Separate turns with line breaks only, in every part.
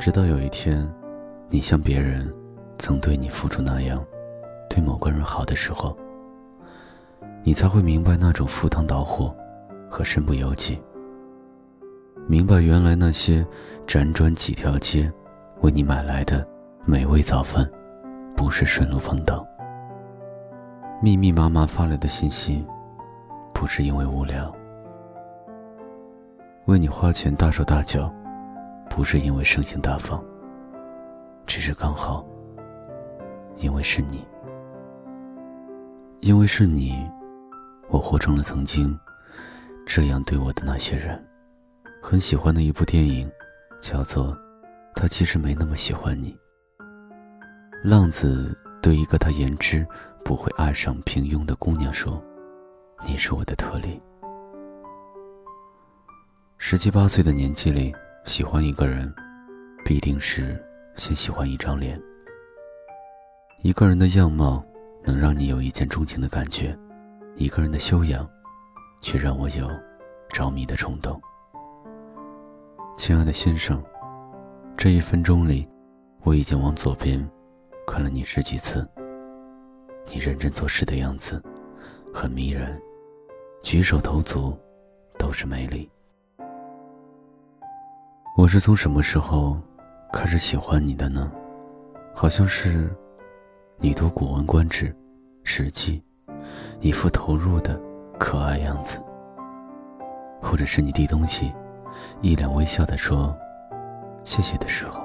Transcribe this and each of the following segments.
直到有一天，你像别人曾对你付出那样，对某个人好的时候，你才会明白那种赴汤蹈火和身不由己。明白原来那些辗转几条街为你买来的美味早饭，不是顺路碰到；密密麻麻发来的信息，不是因为无聊；为你花钱大手大脚。不是因为盛行大方，只是刚好，因为是你，因为是你，我活成了曾经这样对我的那些人。很喜欢的一部电影，叫做《他其实没那么喜欢你》。浪子对一个他言之不会爱上平庸的姑娘说：“你是我的特例。”十七八岁的年纪里。喜欢一个人，必定是先喜欢一张脸。一个人的样貌能让你有一见钟情的感觉，一个人的修养，却让我有着迷的冲动。亲爱的先生，这一分钟里，我已经往左边看了你十几次。你认真做事的样子，很迷人，举手投足都是美丽。我是从什么时候开始喜欢你的呢？好像是你读《古文观止》《史记》，一副投入的可爱样子；或者是你递东西，一脸微笑的说“谢谢”的时候。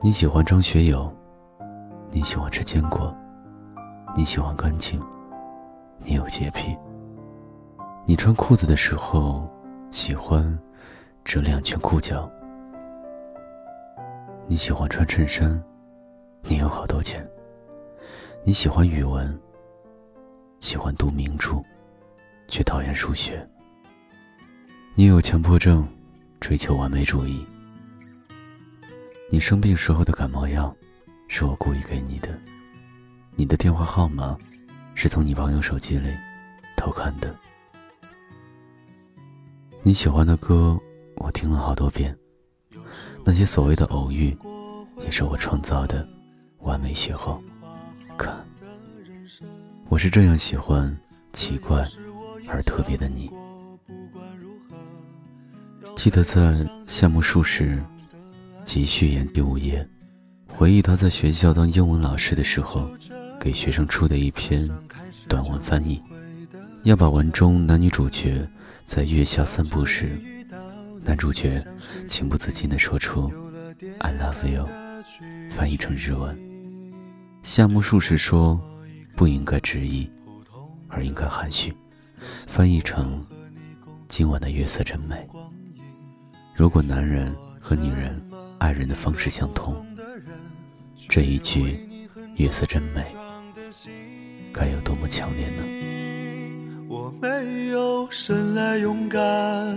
你喜欢张学友，你喜欢吃坚果，你喜欢干净，你有洁癖。你穿裤子的时候喜欢。折两圈裤脚。你喜欢穿衬衫，你有好多钱。你喜欢语文，喜欢读名著，却讨厌数学。你有强迫症，追求完美主义。你生病时候的感冒药，是我故意给你的。你的电话号码，是从你朋友手机里偷看的。你喜欢的歌。我听了好多遍，那些所谓的偶遇，也是我创造的完美邂逅。看，我是这样喜欢奇怪而特别的你。记得在夏目漱石集序言第五页，回忆他在学校当英文老师的时候，给学生出的一篇短文翻译，要把文中男女主角在月下散步时。男主角情不自禁地说出 “I love you”，翻译成日文。夏目漱石说：“不应该直译，而应该含蓄，翻译成‘今晚的月色真美’。如果男人和女人爱人的方式相同，这一句‘月色真美’该有多么强烈呢？”
我没有生来勇敢。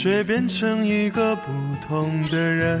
却变成一个不同的人。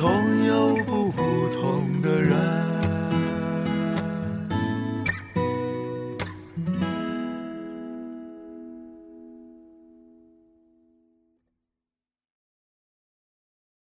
痛又不普通